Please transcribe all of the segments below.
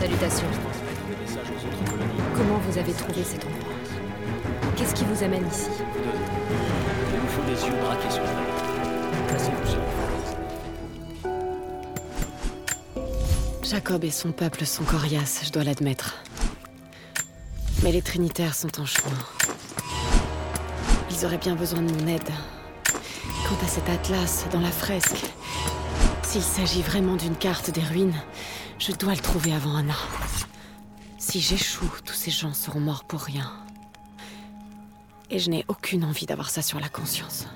Salutations. Le. Comment vous avez trouvé cet endroit Qu'est-ce qui vous amène ici? Il nous faut des yeux braqués sur la vallée. Placez-vous sur Jacob et son peuple sont coriaces, je dois l'admettre. Mais les Trinitaires sont en chemin. Ils auraient bien besoin de mon aide. Quant à cet atlas dans la fresque, s'il s'agit vraiment d'une carte des ruines, je dois le trouver avant Anna. Si j'échoue, tous ces gens seront morts pour rien. Et je n'ai aucune envie d'avoir ça sur la conscience.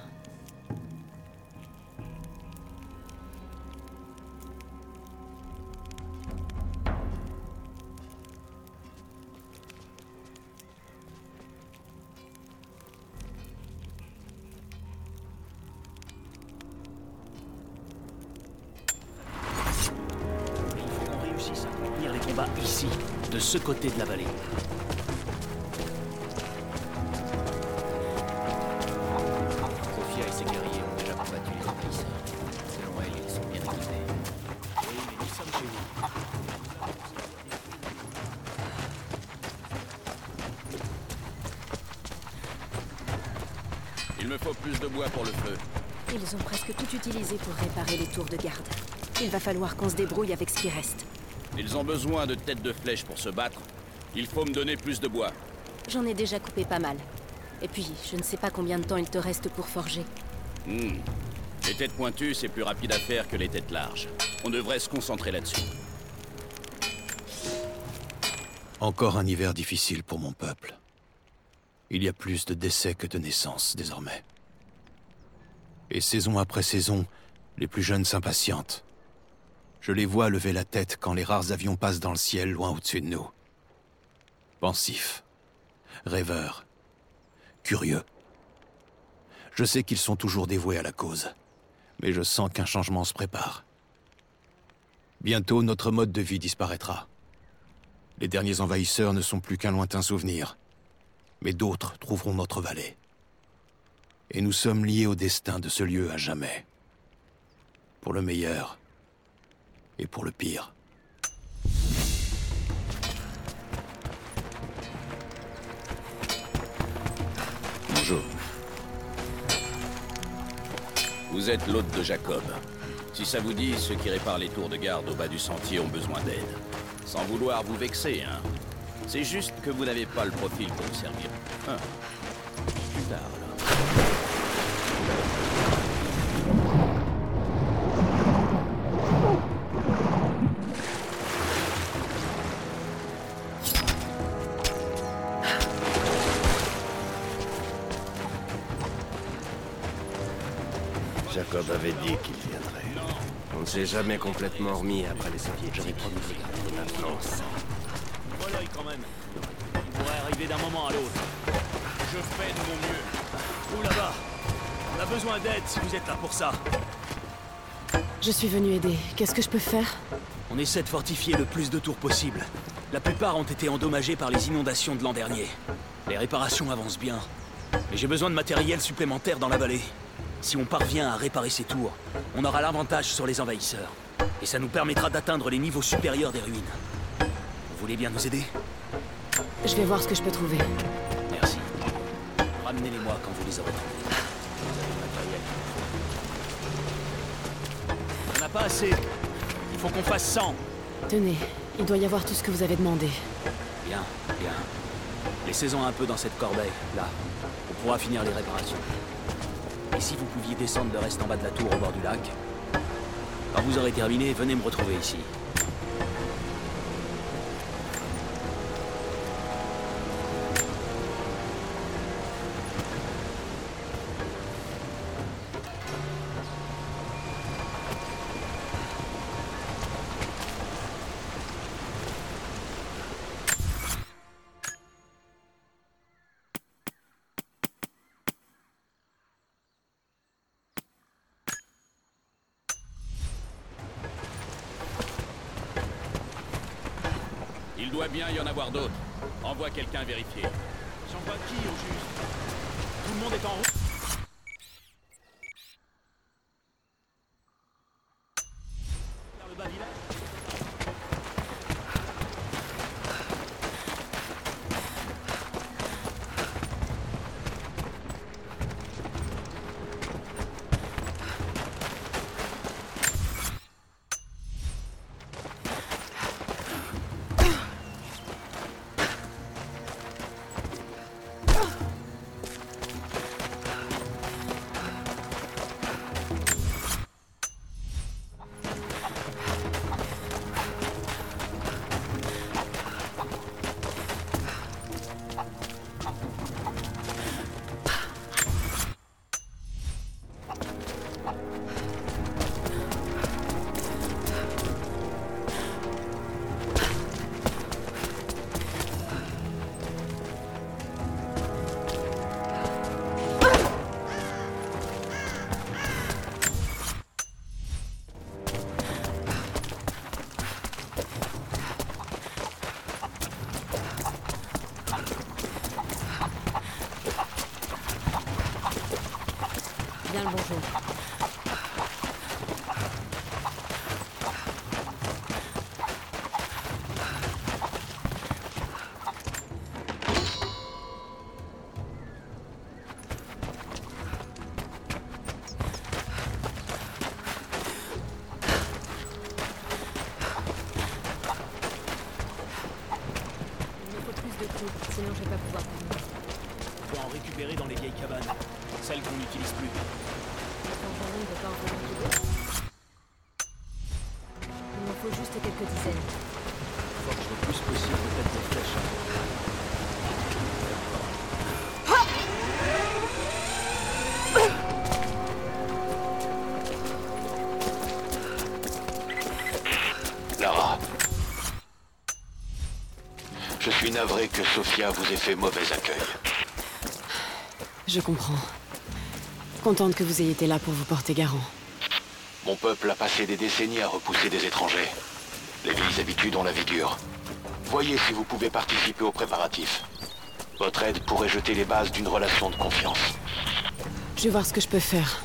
Ce côté de la vallée. Sophia et ses guerriers ont déjà combattu les envahisseurs. Selon elle, ils sont bien équipés. Oui, mais nous sommes chez nous. Il me faut plus de bois pour le feu. Ils ont presque tout utilisé pour réparer les tours de garde. Il va falloir qu'on se débrouille avec ce qui reste. Ils ont besoin de têtes de flèche pour se battre. Il faut me donner plus de bois. J'en ai déjà coupé pas mal. Et puis, je ne sais pas combien de temps il te reste pour forger. Hmm. Les têtes pointues, c'est plus rapide à faire que les têtes larges. On devrait se concentrer là-dessus. Encore un hiver difficile pour mon peuple. Il y a plus de décès que de naissances désormais. Et saison après saison, les plus jeunes s'impatientent. Je les vois lever la tête quand les rares avions passent dans le ciel loin au-dessus de nous. Pensifs, rêveurs, curieux. Je sais qu'ils sont toujours dévoués à la cause, mais je sens qu'un changement se prépare. Bientôt, notre mode de vie disparaîtra. Les derniers envahisseurs ne sont plus qu'un lointain souvenir. Mais d'autres trouveront notre vallée. Et nous sommes liés au destin de ce lieu à jamais. Pour le meilleur et pour le pire. Bonjour. Vous êtes l'hôte de Jacob. Si ça vous dit, ceux qui réparent les tours de garde au bas du sentier ont besoin d'aide. Sans vouloir vous vexer, hein. C'est juste que vous n'avez pas le profil pour me servir. Ah. Plus tard, alors. On s'est jamais complètement remis après les soviétiques. J'aurais promis de les garder. Et maintenant, ça. Quand même. Il pourrait arriver d'un moment à l'autre. Je fais de mon mieux. Vous là-bas, on a besoin d'aide si vous êtes là pour ça. Je suis venu aider. Qu'est-ce que je peux faire? On essaie de fortifier le plus de tours possible. La plupart ont été endommagés par les inondations de l'an dernier. Les réparations avancent bien. Mais j'ai besoin de matériel supplémentaire dans la vallée. Si on parvient à réparer ces tours, on aura l'avantage sur les envahisseurs. Et ça nous permettra d'atteindre les niveaux supérieurs des ruines. Vous voulez bien nous aider? Je vais voir ce que je peux trouver. Merci. Ramenez-les-moi quand vous les aurez trouvés. Vous avez le matériel. On n'a pas assez. Il faut qu'on fasse 100. Tenez, il doit y avoir tout ce que vous avez demandé. Bien, bien. Laissez-en un peu dans cette corbeille, là. On pourra finir les réparations. Et si vous pouviez descendre le reste en bas de la tour au bord du lac Quand vous aurez terminé, venez me retrouver ici. Doit bien y en avoir d'autres. Envoie quelqu'un vérifier. J'envoie qui au juste? Tout le monde est en route? Navré que Sophia vous ait fait mauvais accueil. Je comprends. Contente que vous ayez été là pour vous porter garant. Mon peuple a passé des décennies à repousser des étrangers. Les vieilles habitudes ont la vie dure. Voyez si vous pouvez participer aux préparatifs. Votre aide pourrait jeter les bases d'une relation de confiance. Je vais voir ce que je peux faire.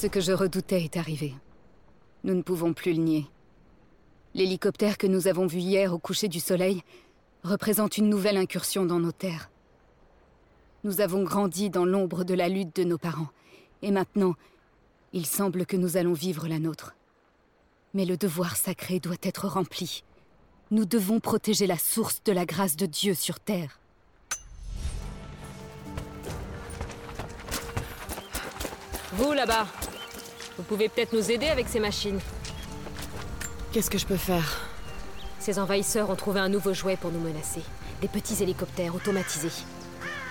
Ce que je redoutais est arrivé. Nous ne pouvons plus le nier. L'hélicoptère que nous avons vu hier au coucher du soleil représente une nouvelle incursion dans nos terres. Nous avons grandi dans l'ombre de la lutte de nos parents, et maintenant, il semble que nous allons vivre la nôtre. Mais le devoir sacré doit être rempli. Nous devons protéger la source de la grâce de Dieu sur Terre. Vous, là-bas, vous pouvez peut-être nous aider avec ces machines. Qu'est-ce que je peux faire? Ces envahisseurs ont trouvé un nouveau jouet pour nous menacer. Des petits hélicoptères automatisés.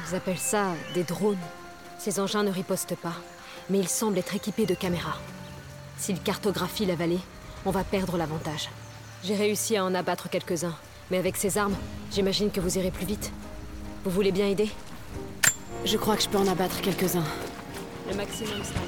Ils appellent ça des drones. Ces engins ne ripostent pas, mais ils semblent être équipés de caméras. S'ils cartographient la vallée, on va perdre l'avantage. J'ai réussi à en abattre quelques-uns, Mais avec ces armes, j'imagine que vous irez plus vite. Vous voulez bien aider? Je crois que je peux en abattre quelques-uns. Le maximum sera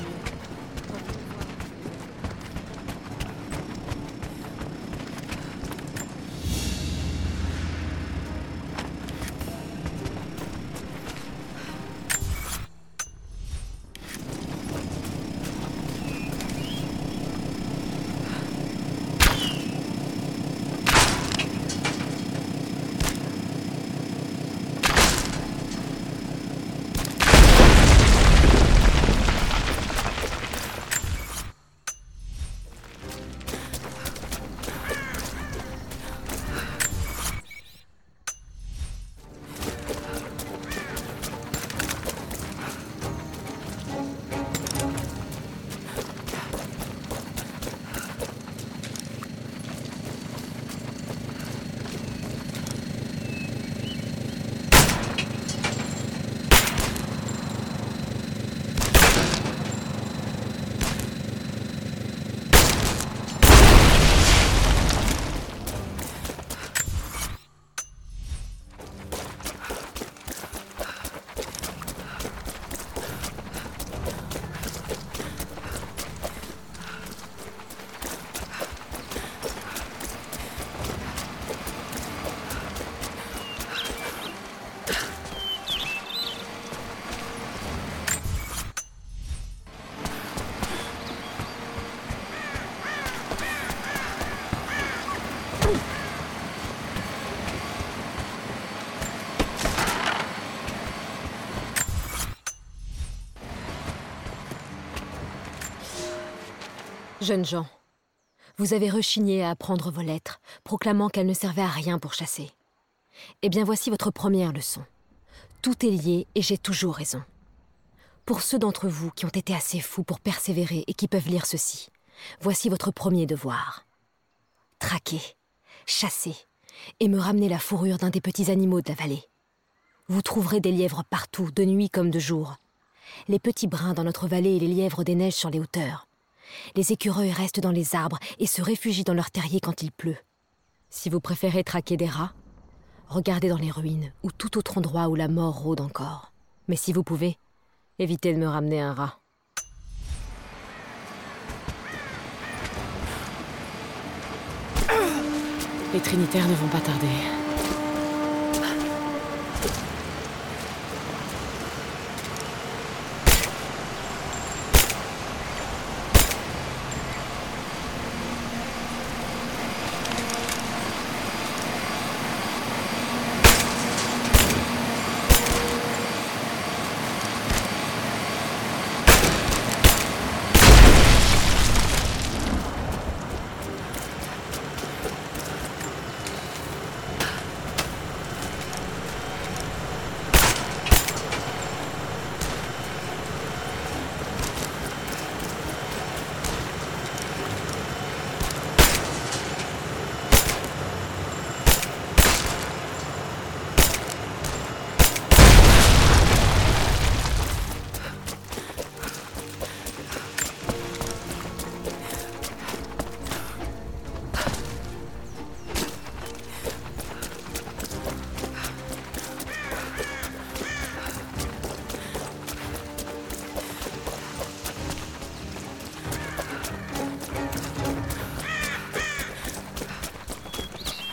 Jeunes gens, vous avez rechigné à apprendre vos lettres, proclamant qu'elles ne servaient à rien pour chasser. Eh bien voici votre première leçon. Tout est lié et j'ai toujours raison. Pour ceux d'entre vous qui ont été assez fous pour persévérer et qui peuvent lire ceci, voici votre premier devoir. Traquer, chasser et me ramener la fourrure d'un des petits animaux de la vallée. Vous trouverez des lièvres partout, de nuit comme de jour. Les petits brins dans notre vallée et les lièvres des neiges sur les hauteurs. Les écureuils restent dans les arbres et se réfugient dans leurs terriers quand il pleut. Si vous préférez traquer des rats, regardez dans les ruines ou tout autre endroit où la mort rôde encore. Mais si vous pouvez, évitez de me ramener un rat. Les Trinitaires ne vont pas tarder.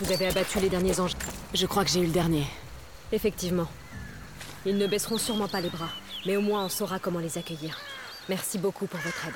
Vous avez abattu les derniers anges. Je crois que j'ai eu le dernier. Effectivement. Ils ne baisseront sûrement pas les bras, mais au moins on saura comment les accueillir. Merci beaucoup pour votre aide.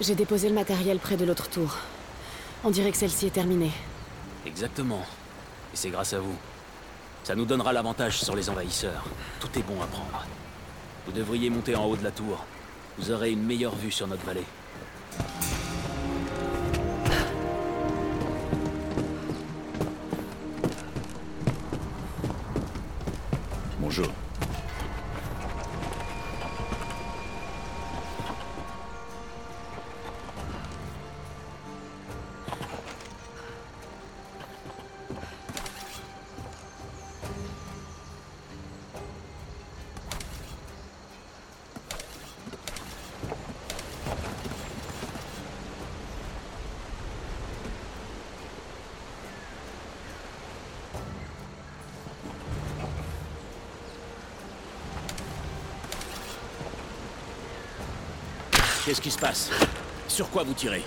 J'ai déposé le matériel près de l'autre tour. On dirait que celle-ci est terminée. Exactement. Et c'est grâce à vous. Ça nous donnera l'avantage sur les envahisseurs. Tout est bon à prendre. Vous devriez monter en haut de la tour. Vous aurez une meilleure vue sur notre vallée. Bonjour. Qu'est-ce qui se passe? Sur quoi vous tirez?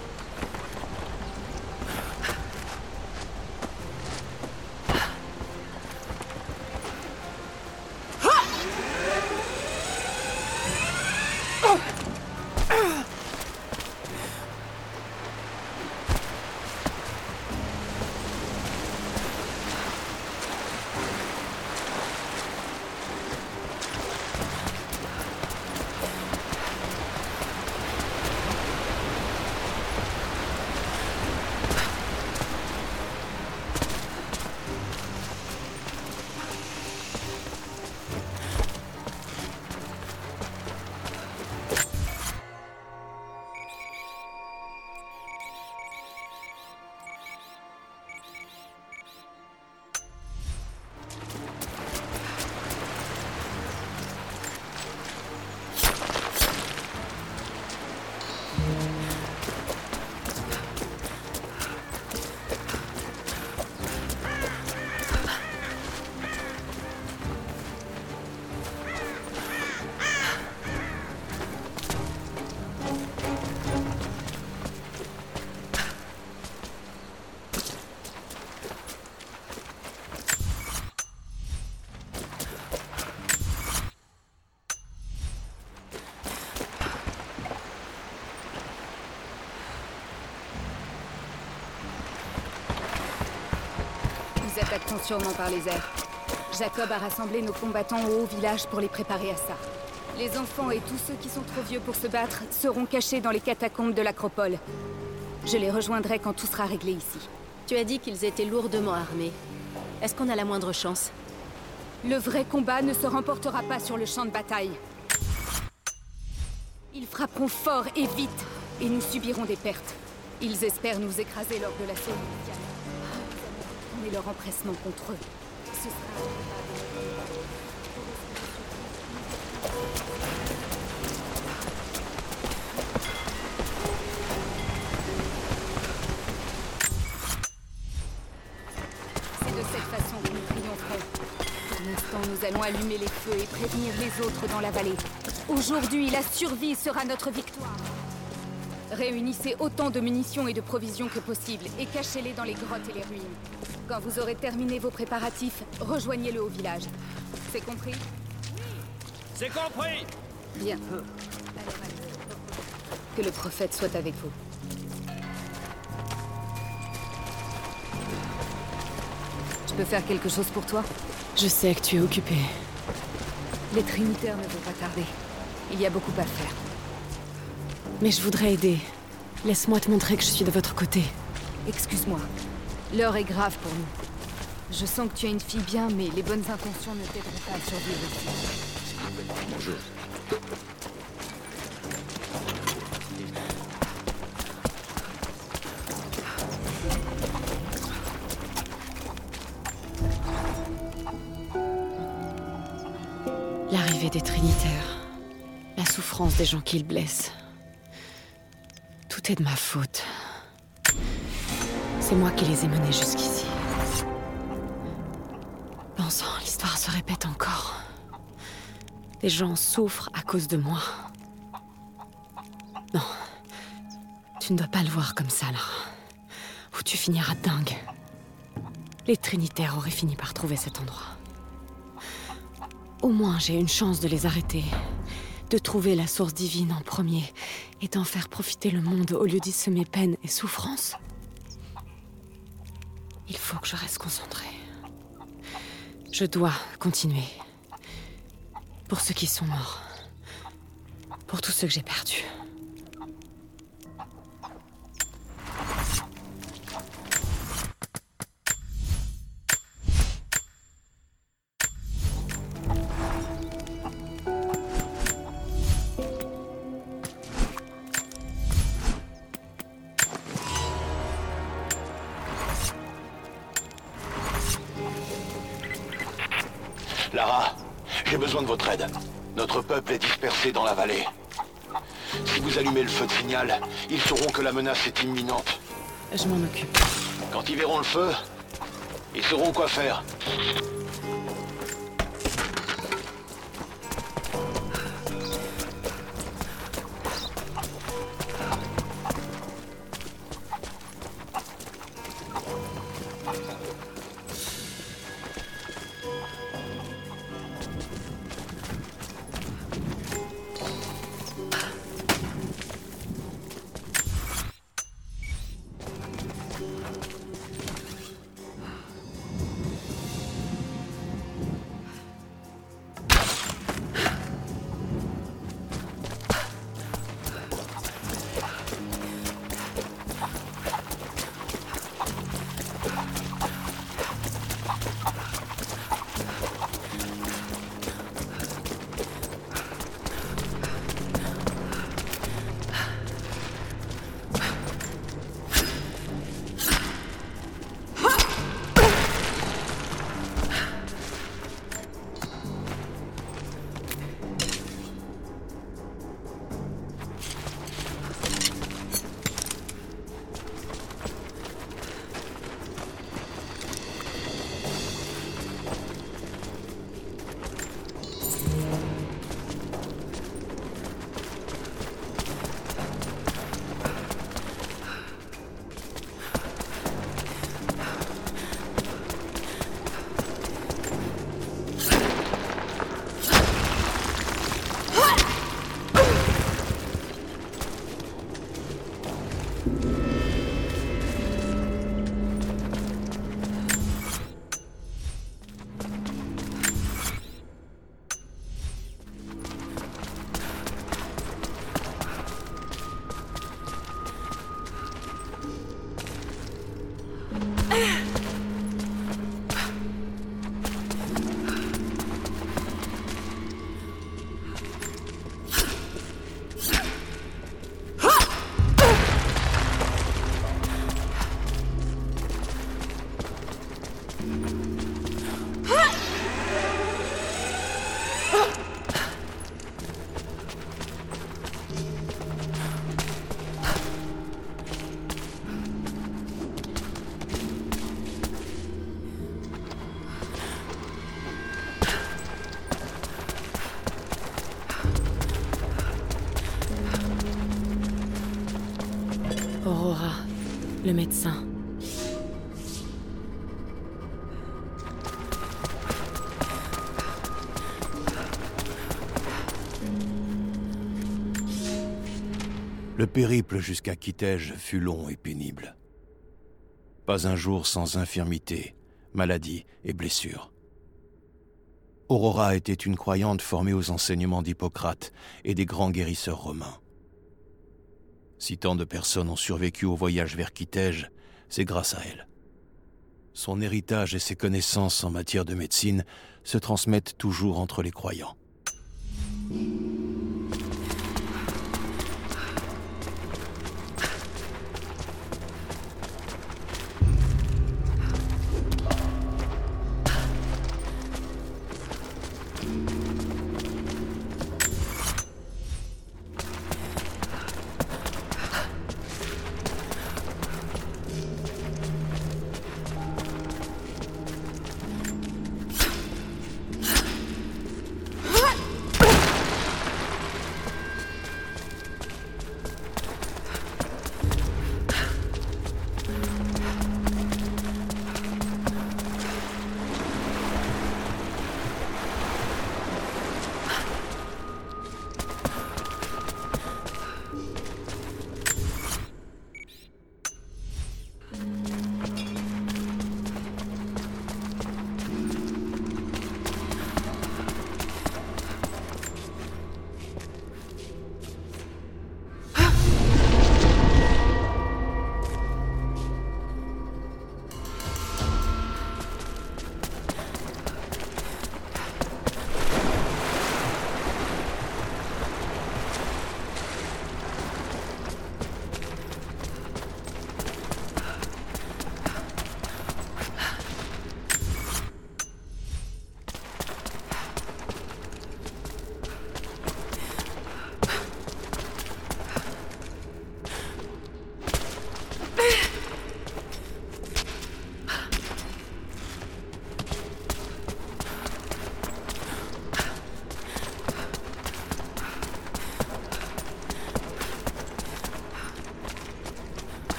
Sûrement par les airs. Jacob a rassemblé nos combattants au haut village pour les préparer à ça. Les enfants et tous ceux qui sont trop vieux pour se battre seront cachés dans les catacombes de l'acropole. Je les rejoindrai quand tout sera réglé ici. Tu as dit qu'ils étaient lourdement armés. Est-ce qu'on a la moindre chance? Le vrai combat ne se remportera pas sur le champ de bataille. Ils frapperont fort et vite, et nous subirons des pertes. Ils espèrent nous écraser lors de l'assaut initial. Leur empressement contre eux. Ce sera... C'est de cette façon que nous triompherons. Pour l'instant, nous allons allumer les feux et prévenir les autres dans la vallée. Aujourd'hui, la survie sera notre victoire. Réunissez autant de munitions et de provisions que possible et cachez-les dans les grottes et les ruines. Quand vous aurez terminé vos préparatifs, rejoignez-le au village. C'est compris C'est compris Bien. Que le prophète soit avec vous. Je peux faire quelque chose pour toi? Je sais que tu es occupé. Les Trinitaires ne vont pas tarder. Il y a beaucoup à faire. Mais je voudrais aider. Laisse-moi te montrer que je suis de votre côté. Excuse-moi. L'heure est grave pour nous. Je sens que tu es une fille bien, mais les bonnes intentions ne t'aideront pas à survivre ici. Bonjour. L'arrivée des Trinitaires. La souffrance des gens qu'ils blessent. Tout est de ma faute. C'est moi qui les ai menés jusqu'ici. Bon sang, l'histoire se répète encore. Les gens souffrent à cause de moi. Non. Tu ne dois pas le voir comme ça, là. Ou tu finiras dingue. Les Trinitaires auraient fini par trouver cet endroit. Au moins, j'ai une chance de les arrêter. de trouver la source divine en premier et d'en faire profiter le monde au lieu d'y semer peine et souffrance. Il faut que je reste concentrée. Je dois continuer. Pour ceux qui sont morts. Pour tous ceux que j'ai perdus. La menace est imminente. Je m'en occupe. Quand ils verront le feu, ils sauront quoi faire. Le médecin. Le périple jusqu'à Kitej fut long et pénible. Pas un jour sans infirmité, maladie et blessure. Aurora était une croyante formée aux enseignements d'Hippocrate et des grands guérisseurs romains. Si tant de personnes ont survécu au voyage vers Kitej, c'est grâce à elle. Son héritage et ses connaissances en matière de médecine se transmettent toujours entre les croyants.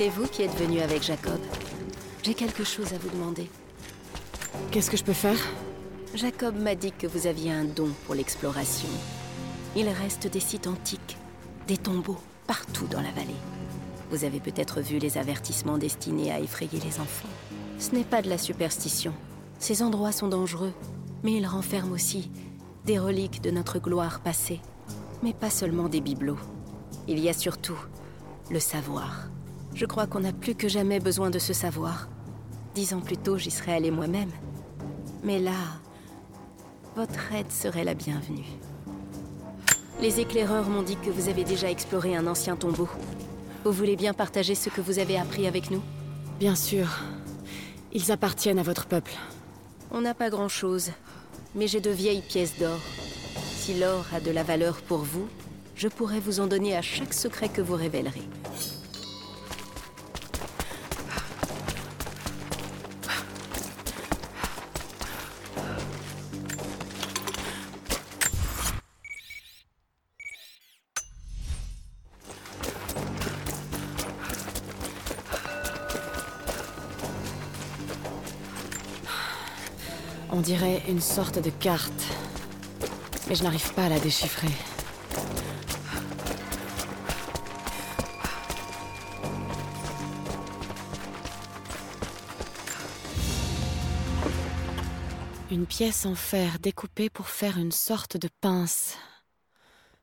C'est vous qui êtes venu avec Jacob. J'ai quelque chose à vous demander. Qu'est-ce que je peux faire? Jacob m'a dit que vous aviez un don pour l'exploration. Il reste des sites antiques, des tombeaux, partout dans la vallée. Vous avez peut-être vu les avertissements destinés à effrayer les enfants. Ce n'est pas de la superstition. Ces endroits sont dangereux, mais ils renferment aussi des reliques de notre gloire passée. Mais pas seulement des bibelots. Il y a surtout le savoir. Je crois qu'on a plus que jamais besoin de ce savoir. Dix ans plus tôt, j'y serais allée moi-même. Mais là, votre aide serait la bienvenue. Les éclaireurs m'ont dit que vous avez déjà exploré un ancien tombeau. Vous voulez bien partager ce que vous avez appris avec nous? Bien sûr. Ils appartiennent à votre peuple. On n'a pas grand-chose, mais j'ai de vieilles pièces d'or. Si l'or a de la valeur pour vous, je pourrais vous en donner à chaque secret que vous révélerez. Dirait une sorte de carte. Mais je n'arrive pas à la déchiffrer. Une pièce en fer découpée pour faire une sorte de pince.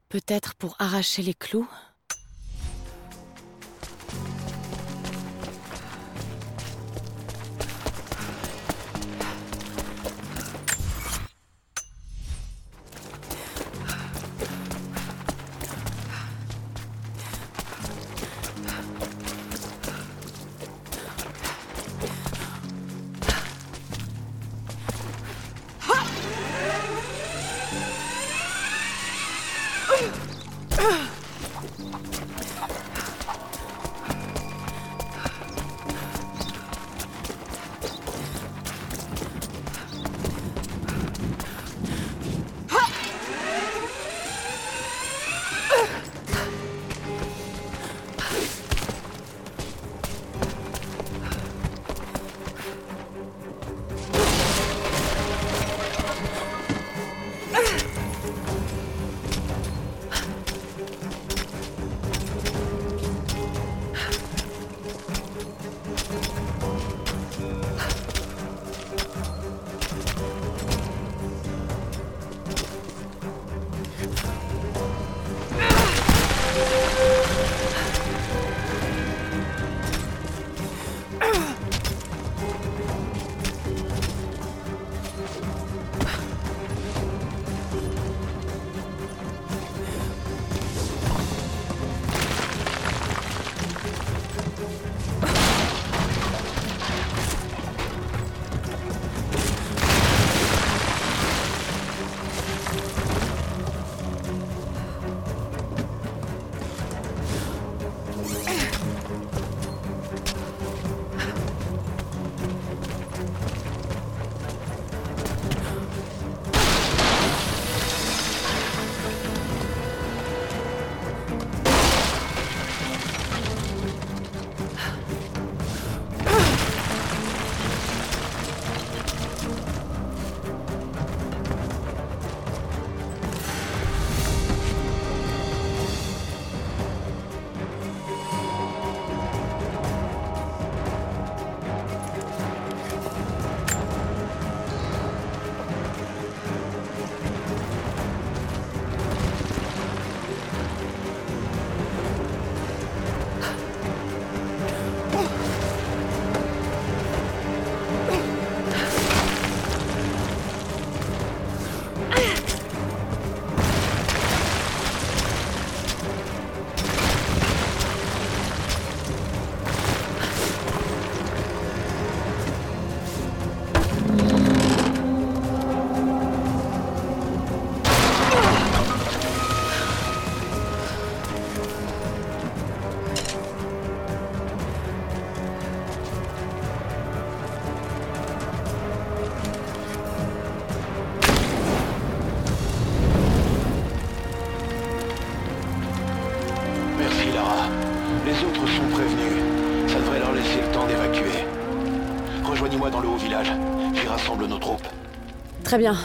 Peut-être pour arracher les clous Très bien.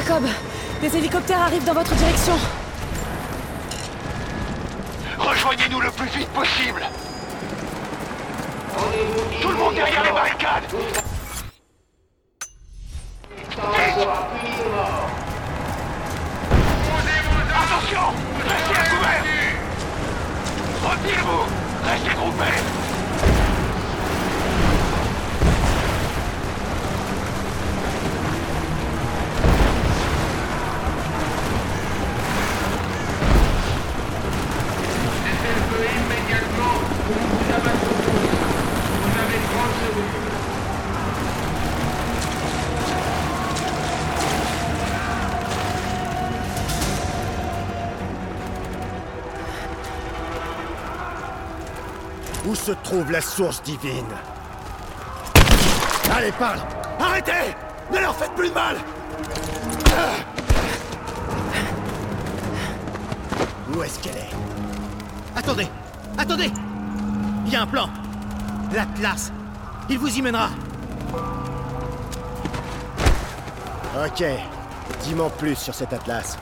Jacob, des hélicoptères arrivent dans votre direction. Trouve la source divine. Allez, parle. Arrêtez. Ne leur faites plus de mal. Où est-ce qu'elle est? Attendez. Attendez. Il y a un plan. L'Atlas. Il vous y mènera. Ok. Dis-moi plus sur cet Atlas.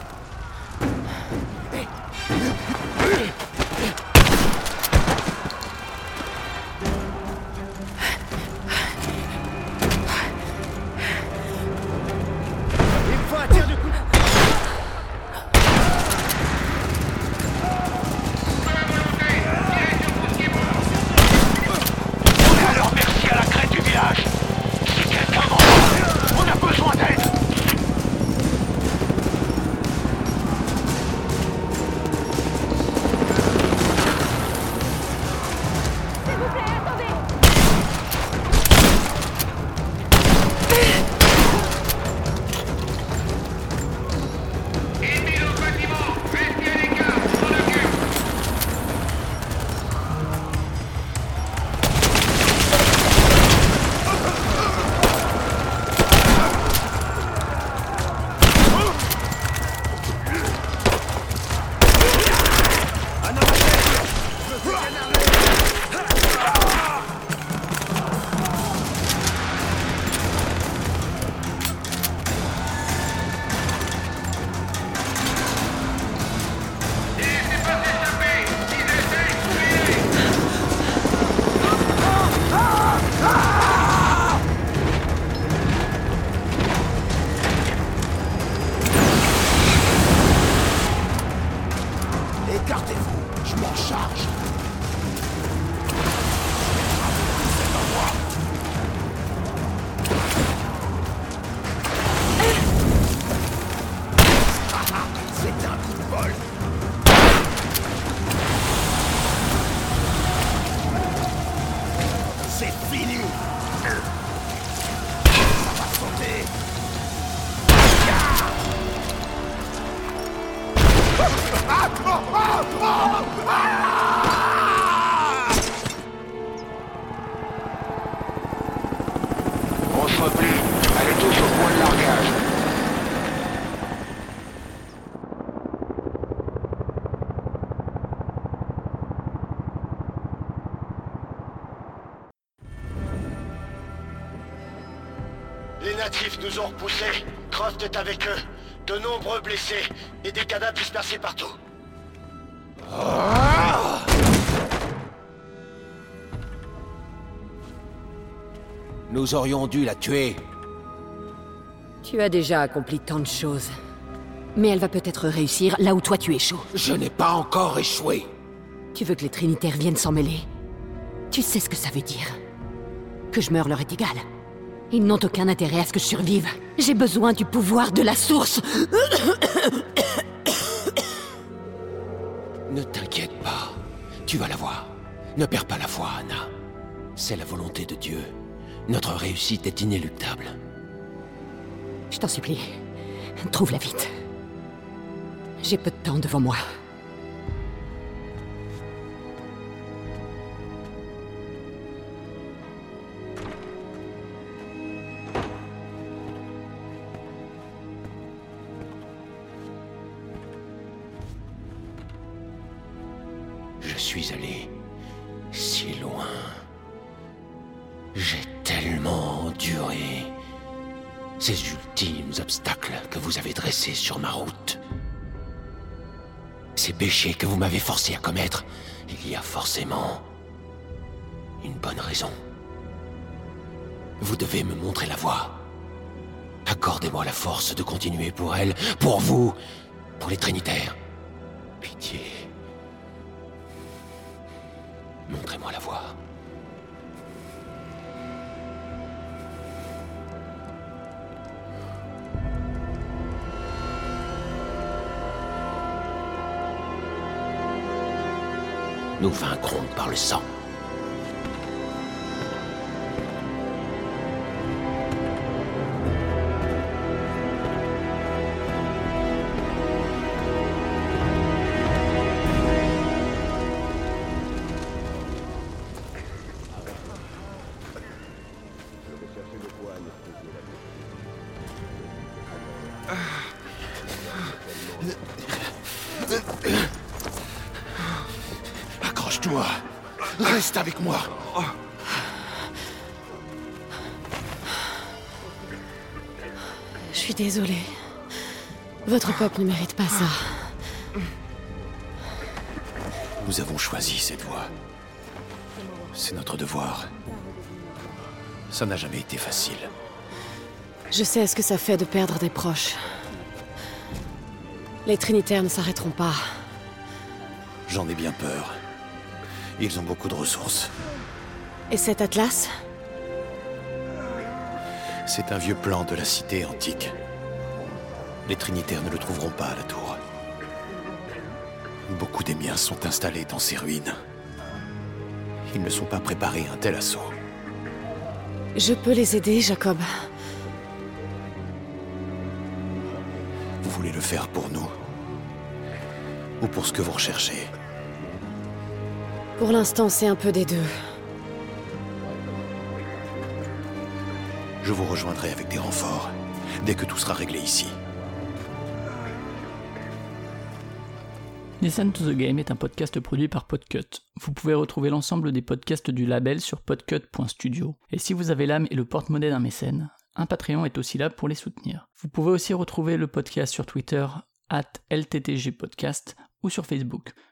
les natifs nous ont repoussés. Croft est avec eux. De nombreux blessés et des cadavres dispersés partout. Nous aurions dû la tuer. Tu as déjà accompli tant de choses. Mais elle va peut-être réussir là où toi tu échoues. Je n'ai pas encore échoué. Tu veux que les Trinitaires viennent s'en mêler? Tu sais ce que ça veut dire. Que je meure leur est égal. Ils n'ont aucun intérêt à ce que je survive. J'ai besoin du pouvoir de la source. Ne t'inquiète pas. Tu vas la voir. Ne perds pas la foi, Anna. C'est la volonté de Dieu. Notre réussite est inéluctable. Je t'en supplie. Trouve-la vite. J'ai peu de temps devant moi. Je suis allé si loin. J'ai ces ultimes obstacles que vous avez dressés sur ma route. Ces péchés que vous m'avez forcé à commettre, il y a forcément une bonne raison. Vous devez me montrer la voie. Accordez-moi la force de continuer pour elle, pour vous, pour les Trinitaires. Pitié. Nous vaincrons par le sang. Avec moi. Je suis désolée. Votre peuple ne mérite pas ça. Nous avons choisi cette voie. C'est notre devoir. Ça n'a jamais été facile. Je sais ce que ça fait de perdre des proches. Les Trinitaires ne s'arrêteront pas. J'en ai bien peur. Ils ont beaucoup de ressources. Et cet atlas C'est un vieux plan de la cité antique. Les Trinitaires ne le trouveront pas à la tour. Beaucoup des miens sont installés dans ces ruines. Ils ne sont pas préparés à un tel assaut. Je peux les aider, Jacob. Vous voulez le faire pour nous Ou pour ce que vous recherchez? Pour l'instant, c'est un peu des deux. Je vous rejoindrai avec des renforts, dès que tout sera réglé ici. Listen to the Game est un podcast produit par Podcut. Vous pouvez retrouver l'ensemble des podcasts du label sur podcut.studio. Et si vous avez l'âme et le porte-monnaie d'un mécène, un Patreon est aussi là pour les soutenir. Vous pouvez aussi retrouver le podcast sur Twitter, at LTTGpodcast, ou sur Facebook.